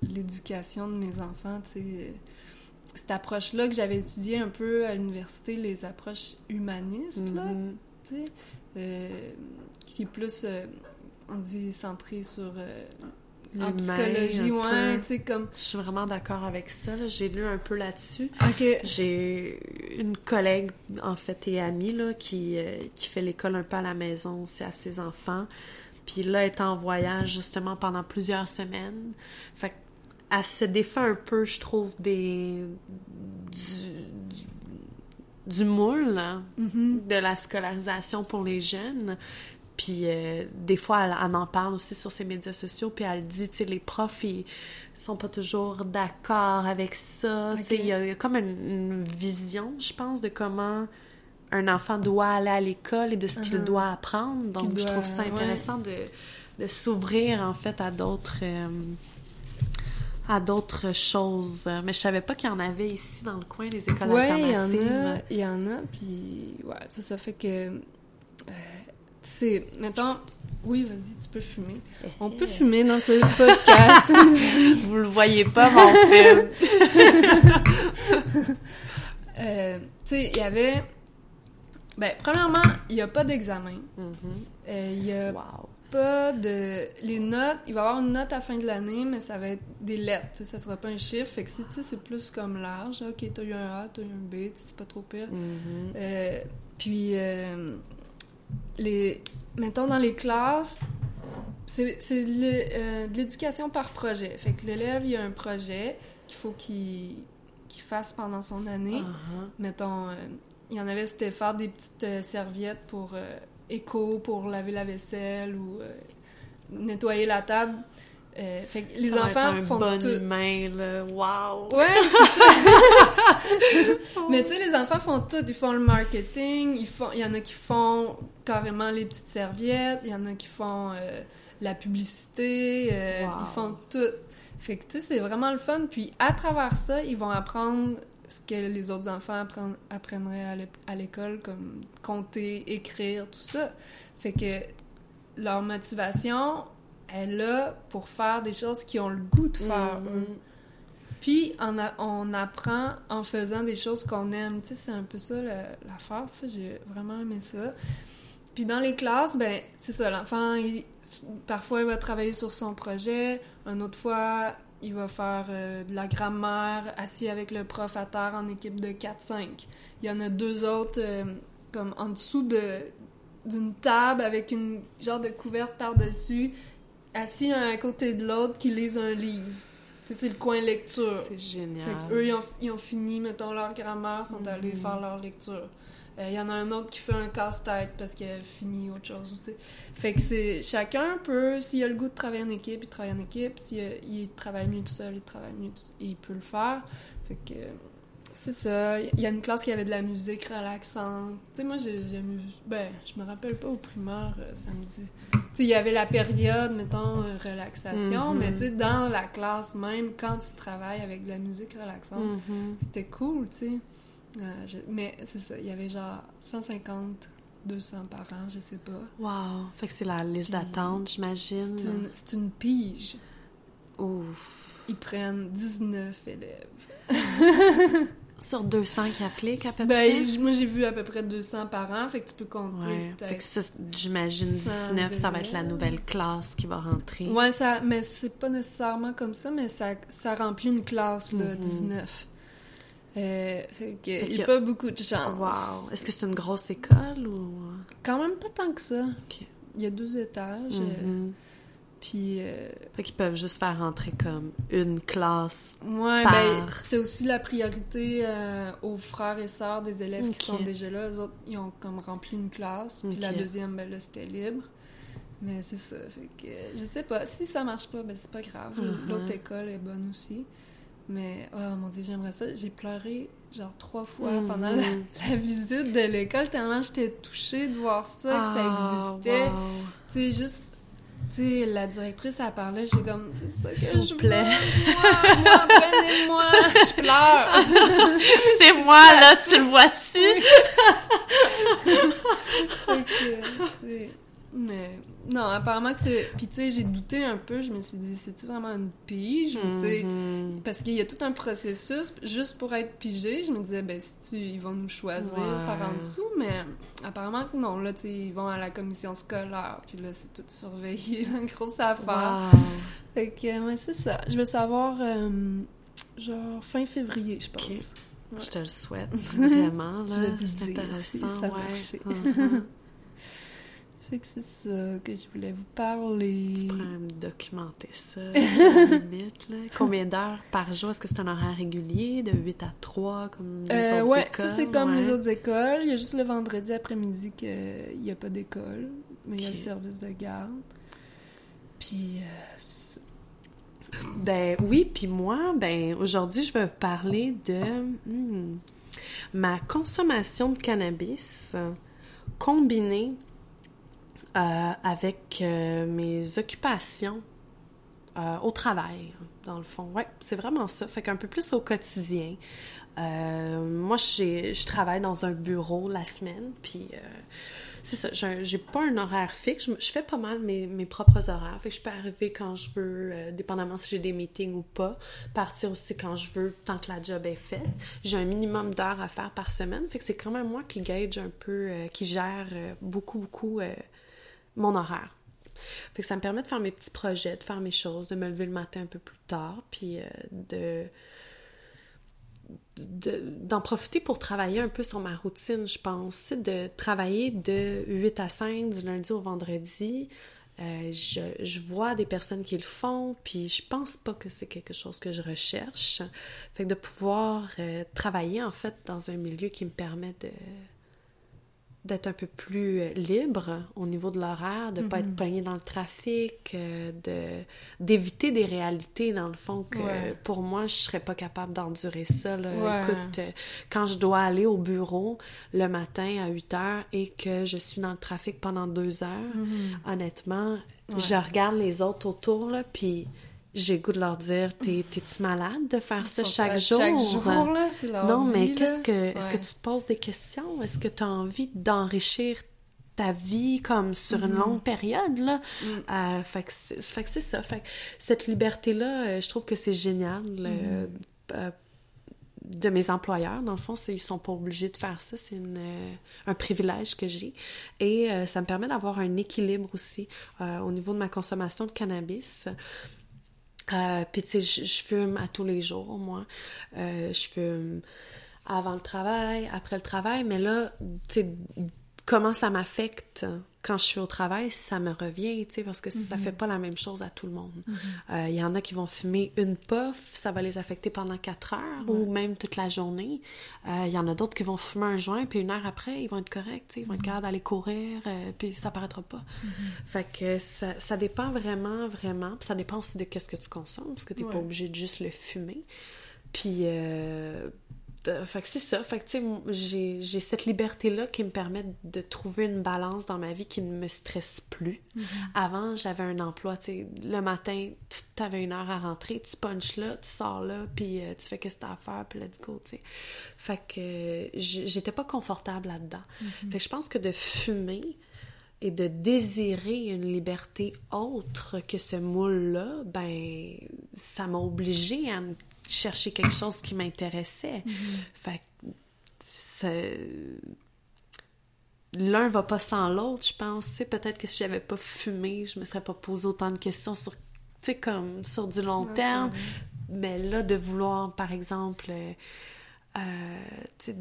l'éducation de mes enfants, tu sais. Cette approche-là que j'avais étudiée un peu à l'université, les approches humanistes, là, Mhm. tu sais, euh, qui est plus, euh, on dit, centré sur... euh, en psychologie, ouais, tu sais, comme... Je suis vraiment d'accord avec ça. J'ai lu un peu là-dessus. J'ai une collègue, en fait, et amie, là, qui, euh, qui fait l'école un peu à la maison aussi à ses enfants. Puis là, elle est en voyage, justement, pendant plusieurs semaines. Fait qu'elle se défait un peu, je trouve, des... du, du moule, là, mhm, de la scolarisation pour les jeunes. Puis euh, des fois, elle, elle en parle aussi sur ses médias sociaux, puis elle dit, tu sais, les profs, ils sont pas toujours d'accord avec ça. Tu sais, Ok. il y, a il y a comme une, une vision, je pense, de comment un enfant doit aller à l'école et de ce qu'il Mhm. doit apprendre. Donc, je doit- trouve ça ouais. intéressant de, de s'ouvrir, en fait, à d'autres... euh, à d'autres choses. Mais je savais pas qu'il y en avait ici dans le coin des écoles ouais, il y en alternatives. a, il y en a, puis ouais, ça, ça fait que... euh, tu sais, mettons... Oui, vas-y, tu peux fumer. On peut fumer dans ce podcast. Vous le voyez pas, mon film. Euh, sais, il y avait... Ben, premièrement, il n'y a pas d'examen. Mhm. Euh, Il y a Wow. Pas de... Les notes, il va y avoir une note à la fin de l'année, mais ça va être des lettres, tu sais, ça sera pas un chiffre. Fait que, si, tu sais, c'est plus comme large. Ok, t'as eu un A, t'as eu un B, c'est pas trop pire. Mhm. Euh, puis, euh, les, mettons dans les classes, c'est euh, de l'éducation par projet. Fait que l'élève, il y a un projet qu'il faut qu'il fasse pendant son année. Uh-huh. Mettons, il y en avait, c'était faire des petites serviettes pour euh, écho, pour laver la vaisselle ou euh, nettoyer la table. Euh, fait que les Ça va enfants être un font bon tout. humain, là. Wow! Ouais, c'est ça. Mais tu sais, les enfants font tout. Ils font le marketing, ils font, il y en a qui font carrément les petites serviettes, il y en a qui font euh, la publicité, euh, Wow. ils font tout. Fait que tu sais, c'est vraiment le fun. Puis à travers ça, ils vont apprendre ce que les autres enfants apprendraient à l'é- à l'école, comme compter, écrire, tout ça. Fait que leur motivation est là pour faire des choses qu'ils ont le goût de faire, eux. Puis on, a- on apprend en faisant des choses qu'on aime. Tu sais, c'est un peu ça l'affaire. Ça, j'ai vraiment aimé ça. Puis dans les classes, ben c'est ça. L'enfant, parfois, il va travailler sur son projet. Une autre fois, il va faire euh, de la grammaire assis avec le prof à terre en équipe de 4-5. Il y en a deux autres euh, comme en dessous de d'une table avec une genre de couverte par-dessus, assis un à côté de l'autre qui lisent un livre. C'est le coin lecture. C'est génial. Fait qu'eux, ils ont, ils ont fini, mettons, leur grammaire, sont allés Mhm. faire leur lecture. Euh, Il y en a un autre qui fait un casse-tête parce qu'il a fini autre chose. Fait que c'est... Chacun peut, s'il a le goût de travailler en équipe, il travaille en équipe. S'il a- il travaille mieux tout seul, il travaille mieux tout Il peut le faire. Fait que... C'est ça. Il y a une classe qui avait de la musique relaxante. Tu sais, moi, j'ai jamais vu... Ben, je me rappelle pas au primaire, euh, samedi. Tu sais, il y avait la période, mettons, euh, relaxation, Mhm. mais tu sais, dans la classe même, quand tu travailles avec de la musique relaxante, Mhm. c'était cool, tu sais. Euh, je- Mais c'est ça, il y avait genre 150, 200 par an, je sais pas. Wow! Fait que c'est la liste d'attente, j'imagine. C'est une, c'est une pige. Ouf! Ils prennent 19 élèves. Sur 200 qui appliquent, à peu Ben, près? moi, j'ai vu à peu près 200 par an, fait que tu peux compter Ouais. Fait que ça, j'imagine 100 19, ça va être la nouvelle classe qui va rentrer. Ouais, ça, mais c'est pas nécessairement comme ça, mais ça, ça remplit une classe, là, Mhm. 19. Euh, fait que, il n'y a pas beaucoup de chance. Wow! Est-ce que c'est une grosse école ou... Quand même pas tant que ça. Il y a deux étages, euh, Mhm. puis... euh, Fait qu'ils peuvent juste faire rentrer comme une classe. ouais, Par- ben, t'as aussi la priorité aux frères et sœurs des élèves qui sont déjà là. Eux autres, ils ont comme rempli une classe, puis la deuxième, ben là, c'était libre. Mais c'est ça, fait que... Je sais pas, si ça marche pas, ben c'est pas grave. Mhm. L'autre école est bonne aussi. Mais, oh mon Dieu, j'aimerais ça. J'ai pleuré genre trois fois Mhm. pendant la, la visite de l'école, tellement j'étais touchée de voir ça, que ça Ah, existait. wow. Tu sais, juste... Tu sais, la directrice, elle parlait, j'ai comme, c'est ça que je plaît. moi, moi, prenez-moi, je pleure. C'est moi, là, tu le vois-tu? Mais non, apparemment que c'est... Puis tu sais, j'ai douté un peu, je me suis dit, c'est-tu vraiment une pige? Tu Mhm. Parce qu'il y a tout un processus, juste pour être pigé, je me disais, ben, si tu, ils vont nous choisir Ouais. par en dessous, mais apparemment que non, là, tu sais, ils vont à la commission scolaire, puis là, c'est tout surveillé, une grosse affaire. Wow. Fait que, ouais, c'est ça. Je veux savoir, euh, genre, fin février, je pense. Ouais. Je te le souhaite, vraiment. Je là. le C'est dire intéressant, si ça ouais. Fait que c'est ça que je voulais vous parler. Tu pourrais me documenter ça, limite, là. Combien d'heures par jour? Est-ce que c'est un horaire régulier, de 8 à 3, comme les Euh, autres ouais, écoles? ça c'est comme Ouais. les autres écoles. Il y a juste le vendredi après-midi qu'il n'y a pas d'école, mais il y a le service de garde. Puis, euh, Ben oui, puis moi, ben aujourd'hui, je vais parler de hmm, ma consommation de cannabis euh, combinée euh, avec euh, mes occupations euh, au travail, dans le fond. Ouais, c'est vraiment ça. Fait qu'un peu plus au quotidien. Moi, je travaille dans un bureau la semaine, puis c'est ça, j'ai pas un horaire fixe. Je, fais pas mal mes, mes, propres horaires. Fait que je peux arriver quand je veux, dépendamment si j'ai des meetings ou pas. Partir aussi quand je veux, tant que la job est faite. J'ai un minimum d'heures à faire par semaine. Fait que c'est quand même moi qui gage un peu, qui gère beaucoup, beaucoup mon horaire. Fait que ça me permet de faire mes petits projets, de faire mes choses, de me lever le matin un peu plus tard, puis de d'en profiter pour travailler un peu sur ma routine, je pense. De travailler de 8 à 5 du lundi au vendredi. Euh, je, je, vois des personnes qui le font, puis je pense pas que c'est quelque chose que je recherche. Fait que de pouvoir euh, travailler en fait dans un milieu qui me permet de d'être un peu plus euh, libre au niveau de l'horaire, de ne pas être mhm. pogné dans le trafic, euh, de d'éviter des réalités, dans le fond, que pour moi, je serais pas capable d'endurer ça. Écoute, euh, quand je dois aller au bureau le matin à 8 heures et que je suis dans le trafic pendant deux heures, mhm. honnêtement, je regarde les autres autour, là, puis j'ai goût de leur dire T'es-tu malade de faire ça chaque jour Chaque jour, là, c'est leur Non, mais qu'est-ce que. Est-ce que tu te poses des questions? Est-ce que tu as envie d'enrichir ta vie comme sur une mm-hmm. longue période là? Mm. euh, fait que c'est ça. Fait que cette liberté là euh, je trouve que c'est génial euh, mm-hmm. de mes employeurs. Dans le fond ils sont pas obligés de faire ça. C'est un privilège que j'ai. Et ça me permet d'avoir un équilibre aussi au niveau de ma consommation de cannabis euh, puis tu sais, je, fume à tous les jours, moi. Euh, je fume avant le travail, après le travail, mais là, tu sais, comment ça m'affecte quand je suis au travail, ça me revient, tu sais, parce que ça mhm. fait pas la même chose à tout le monde. Il mhm. euh, y en a qui vont fumer une puff, ça va les affecter pendant quatre heures ou même toute la journée. Il euh, y en a d'autres qui vont fumer un joint, puis une heure après, ils vont être corrects, tu sais, ils vont être mhm. capables d'aller courir, euh, puis ça paraîtra pas. Fait que ça, ça, dépend vraiment, vraiment. Puis ça dépend aussi de qu'est-ce que tu consommes, parce que tu n'es pas obligé de juste le fumer. Puis fait que c'est ça. Fait que, tu sais, j'ai cette liberté-là qui me permet de trouver une balance dans ma vie qui ne me stresse plus. Mm-hmm. Avant, j'avais un emploi, tu sais, le matin, tu avais une heure à rentrer, tu punches là, tu sors là, puis euh, tu fais qu'est-ce que t'as à faire, puis let's go, tu sais. Fait que j'étais pas confortable là-dedans. Mm-hmm. Fait que je pense que de fumer et de désirer une liberté autre que ce moule-là, ben, ça m'a obligée à me chercher quelque chose qui m'intéressait. Mm-hmm. Fait que l'un va pas sans l'autre, je pense. Tu sais, peut-être que si j'avais pas fumé, je me serais pas posé autant de questions sur, comme sur du long terme. Mais là, de vouloir, par exemple, euh, euh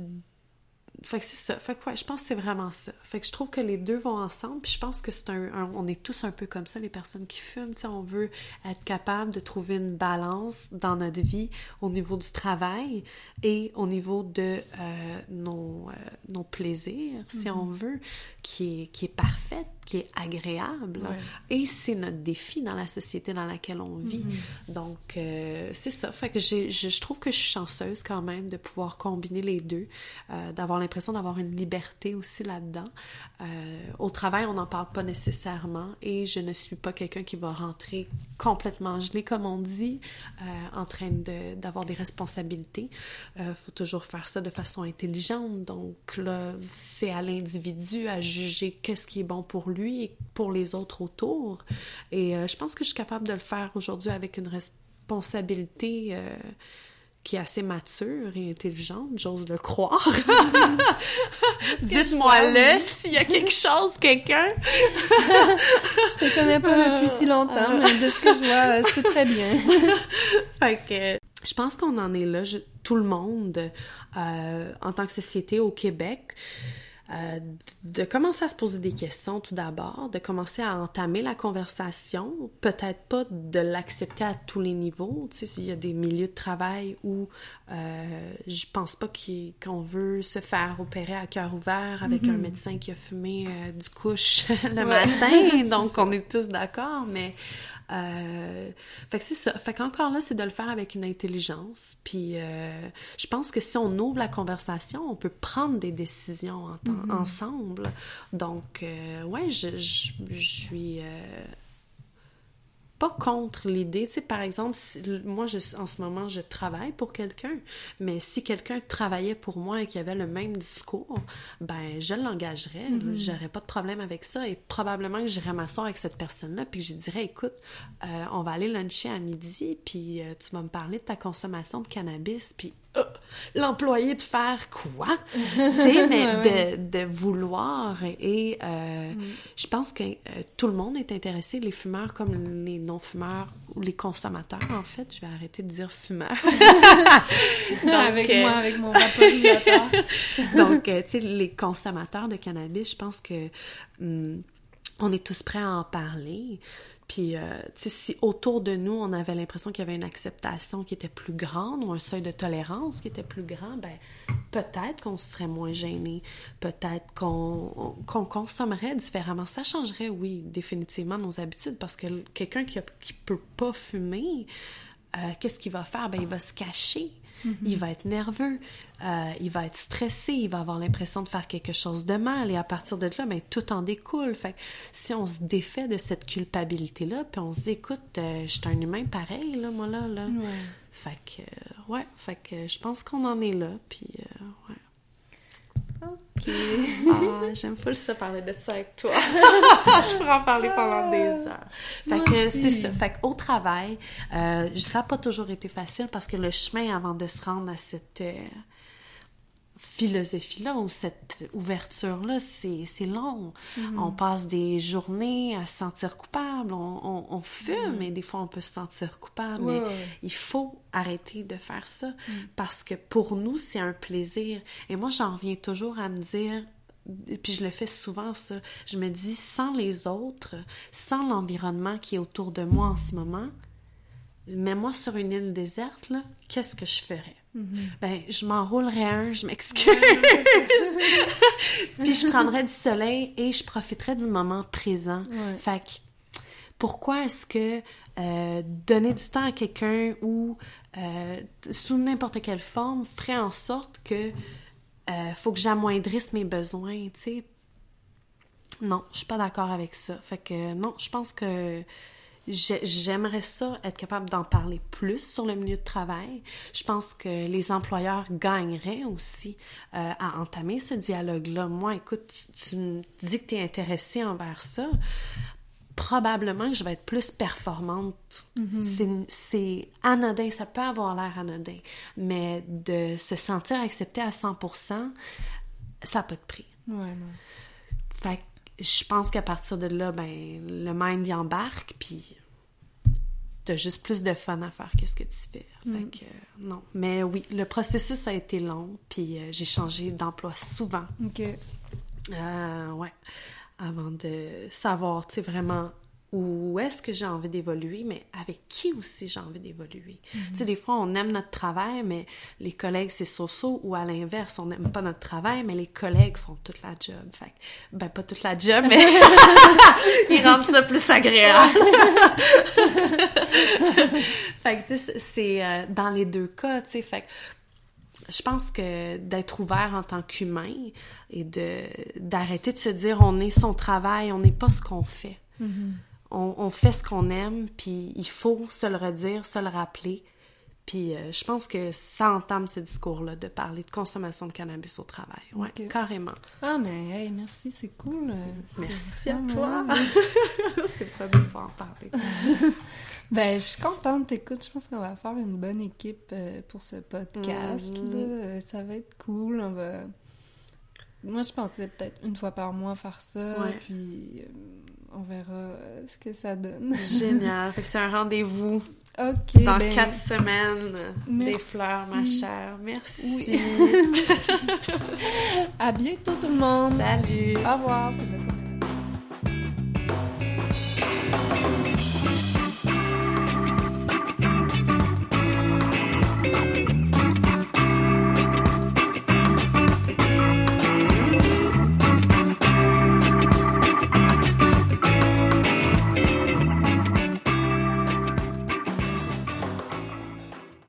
fait que c'est ça. Fait que ouais, je pense que c'est vraiment ça. Fait que je trouve que les deux vont ensemble. Puis je pense que c'est un, On est tous un peu comme ça, les personnes qui fument. Tu sais, on veut être capable de trouver une balance dans notre vie au niveau du travail et au niveau de euh, nos, euh, nos plaisirs, si mm-hmm. on veut, qui est, qui est parfaite qui est agréable. Et c'est notre défi dans la société dans laquelle on vit. Mm-hmm. Donc, euh, c'est ça. Fait que je, je, trouve que je suis chanceuse quand même de pouvoir combiner les deux, d'avoir l'impression d'avoir une liberté aussi là-dedans. Euh, au travail, on n'en parle pas nécessairement et je ne suis pas quelqu'un qui va rentrer complètement gelé, comme on dit, en train d'avoir des responsabilités. Il faut toujours faire ça de façon intelligente. Donc là, c'est à l'individu à juger qu'est-ce qui est bon pour lui et pour les autres autour. Et euh, je pense que je suis capable de le faire aujourd'hui avec une responsabilité euh, qui est assez mature et intelligente, j'ose le croire. Dites-moi-le s'il y a quelque chose, quelqu'un. je te connais pas depuis si longtemps, mais de ce que je vois, euh, c'est très bien. fait que je pense qu'on en est là, tout le monde, en tant que société au Québec. Euh, de commencer à se poser des questions tout d'abord, de commencer à entamer la conversation, peut-être pas de l'accepter à tous les niveaux, tu sais, s'il y a des milieux de travail où euh, je pense pas qu'on veut se faire opérer à cœur ouvert avec un mm-hmm. médecin qui a fumé euh, du couche le matin, donc on est tous d'accord, mais euh, fait que c'est ça. Fait qu'encore là, c'est de le faire avec une intelligence. Puis euh, je pense que si on ouvre la conversation, on peut prendre des décisions mm-hmm. ensemble. Donc, euh, ouais, je, je, suis pas contre l'idée. Tu sais, par exemple, moi, je, en ce moment, je travaille pour quelqu'un, mais si quelqu'un travaillait pour moi et qu'il avait le même discours, ben, je l'engagerais. Mm-hmm. J'aurais pas de problème avec ça et probablement que j'irais m'asseoir avec cette personne-là puis je dirais, écoute, euh, on va aller luncher à midi puis euh, tu vas me parler de ta consommation de cannabis puis euh, l'employé de faire quoi? c'est mais De, vouloir et mm. je pense que tout le monde est intéressé, les fumeurs comme les non-fumeurs ou les consommateurs, en fait. Je vais arrêter de dire fumeurs. avec moi, euh, avec mon vaporisateur. Donc, euh, tu sais, les consommateurs de cannabis, je pense que hum, on est tous prêts à en parler. Puis, euh, si autour de nous, on avait l'impression qu'il y avait une acceptation qui était plus grande ou un seuil de tolérance qui était plus grand, ben peut-être qu'on serait moins gêné, peut-être qu'on consommerait différemment. Ça changerait, oui, définitivement nos habitudes parce que quelqu'un qui, qui peut pas fumer, euh, qu'est-ce qu'il va faire? Ben, il va se cacher. Il va être nerveux, euh, il va être stressé, il va avoir l'impression de faire quelque chose de mal et à partir de là, ben, tout en découle. Fait que si on se défait de cette culpabilité-là, puis on se dit, écoute, euh, je suis un humain pareil, là, moi, là, là. Fait que, euh, ouais, fait que je pense qu'on en est là, puis ouais. OK. ah, j'aime pas ça parler de ça avec toi. je pourrais en parler pendant des heures. Fait que c'est ça. Fait qu'au travail, euh, ça n'a pas toujours été facile parce que le chemin avant de se rendre à cette euh, philosophie-là ou cette ouverture-là, c'est long. Mm-hmm. On passe des journées à se sentir coupable. On, on, fume, et mm-hmm. des fois on peut se sentir coupable. mais il faut arrêter de faire ça mm. parce que pour nous, c'est un plaisir. Et moi, j'en reviens toujours à me dire, puis je le fais souvent ça, je me dis, sans les autres, sans l'environnement qui est autour de moi en ce moment, mets-moi sur une île déserte, qu'est-ce que je ferais? Mm-hmm. Ben, je m'enroulerais un, je m'excuse. Puis je prendrais du soleil et je profiterais du moment présent. Fait que, pourquoi est-ce que euh, donner du temps à quelqu'un ou euh, sous n'importe quelle forme ferait en sorte que euh, faut que j'amoindrisse mes besoins, tu sais? Non, je suis pas d'accord avec ça. Fait que non, je pense que J'aimerais ça être capable d'en parler plus sur le milieu de travail. Je pense que les employeurs gagneraient aussi euh, à entamer ce dialogue-là. Moi, écoute, tu, me dis que tu es intéressée envers ça. Probablement que je vais être plus performante. Mm-hmm. C'est anodin, ça peut avoir l'air anodin, mais de se sentir accepté à 100%, ça n'a pas de prix. Ouais, non. Fait je pense qu'à partir de là, ben, le mind y embarque, puis t'as juste plus de fun à faire qu'est-ce que tu fais. Fait mm. que, non. Mais oui, le processus a été long, puis euh, j'ai changé d'emploi souvent. OK. Euh, ouais. Avant de savoir, tu sais, vraiment où est-ce que j'ai envie d'évoluer, mais avec qui aussi j'ai envie d'évoluer. Mhm. Tu sais, des fois, on aime notre travail, mais les collègues, c'est so-so, ou à l'inverse, on n'aime pas notre travail, mais les collègues font toute la job. Fait ben, pas toute la job, mais ils rendent ça plus agréable. fait que, tu sais, c'est euh, dans les deux cas, tu sais, fait je pense que d'être ouvert en tant qu'humain et de d'arrêter de se dire on est son travail, on n'est pas ce qu'on fait. Mhm on, fait ce qu'on aime, puis il faut se le redire, se le rappeler. Puis euh, je pense que ça entame ce discours-là de parler de consommation de cannabis au travail. Ouais, carrément. Ah, mais hey, merci, c'est cool. Merci à toi. c'est pas de pas en parler. ben, je suis contente. Écoute, je pense qu'on va faire une bonne équipe euh, pour ce podcast. Mhm. Ça va être cool. On va... Moi, je pensais peut-être une fois par mois faire ça. Puis on verra euh, ce que ça donne. Génial. Fait que c'est un rendez-vous. OK. Dans ben, quatre semaines. Des fleurs, ma chère. Merci. à bientôt, tout le monde. Salut. Au revoir.